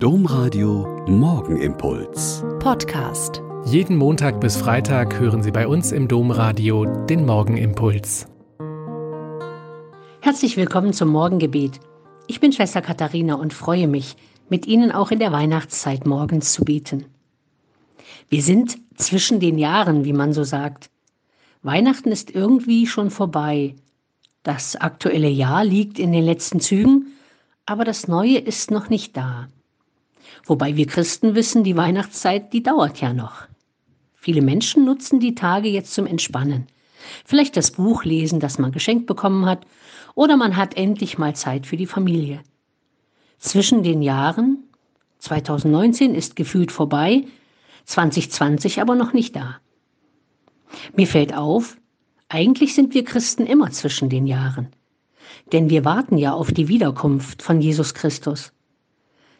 Domradio Morgenimpuls. Podcast. Jeden Montag bis Freitag hören Sie bei uns im Domradio den Morgenimpuls. Herzlich willkommen zum Morgengebet. Ich bin Schwester Katharina und freue mich, mit Ihnen auch in der Weihnachtszeit morgens zu beten. Wir sind zwischen den Jahren, wie man so sagt. Weihnachten ist irgendwie schon vorbei. Das aktuelle Jahr liegt in den letzten Zügen, aber das neue ist noch nicht da. Wobei wir Christen wissen, die Weihnachtszeit, die dauert ja noch. Viele Menschen nutzen die Tage jetzt zum Entspannen. Vielleicht das Buch lesen, das man geschenkt bekommen hat, oder man hat endlich mal Zeit für die Familie. Zwischen den Jahren 2019 ist gefühlt vorbei, 2020 aber noch nicht da. Mir fällt auf, eigentlich sind wir Christen immer zwischen den Jahren. Denn wir warten ja auf die Wiederkunft von Jesus Christus.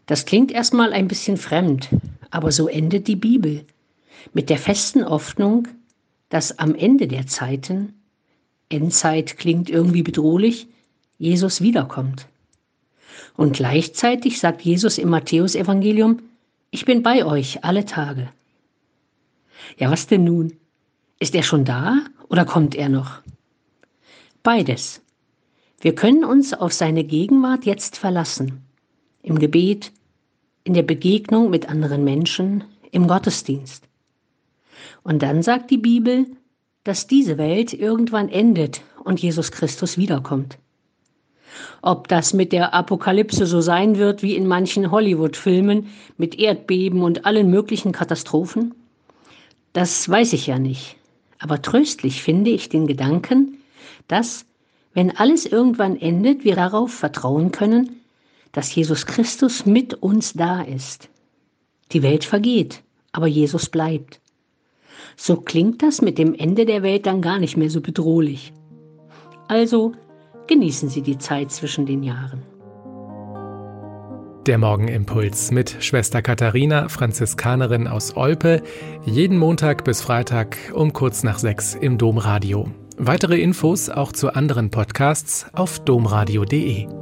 Das klingt erstmal ein bisschen fremd, aber so endet die Bibel mit der festen Hoffnung, dass am Ende der Zeiten, Endzeit klingt irgendwie bedrohlich, Jesus wiederkommt. Und gleichzeitig sagt Jesus im Matthäusevangelium, ich bin bei euch alle Tage. Ja, was denn nun? Ist er schon da oder kommt er noch? Beides. Wir können uns auf seine Gegenwart jetzt verlassen. Im Gebet, in der Begegnung mit anderen Menschen, im Gottesdienst. Und dann sagt die Bibel, dass diese Welt irgendwann endet und Jesus Christus wiederkommt. Ob das mit der Apokalypse so sein wird wie in manchen Hollywood-Filmen mit Erdbeben und allen möglichen Katastrophen, das weiß ich ja nicht. Aber tröstlich finde ich den Gedanken, dass, wenn alles irgendwann endet, wir darauf vertrauen können, dass Jesus Christus mit uns da ist. Die Welt vergeht, aber Jesus bleibt. So klingt das mit dem Ende der Welt dann gar nicht mehr so bedrohlich. Also genießen Sie die Zeit zwischen den Jahren. Der Morgenimpuls mit Schwester Katharina, Franziskanerin aus Olpe, jeden Montag bis Freitag um kurz nach sechs im Domradio. Weitere Infos auch zu anderen Podcasts auf domradio.de.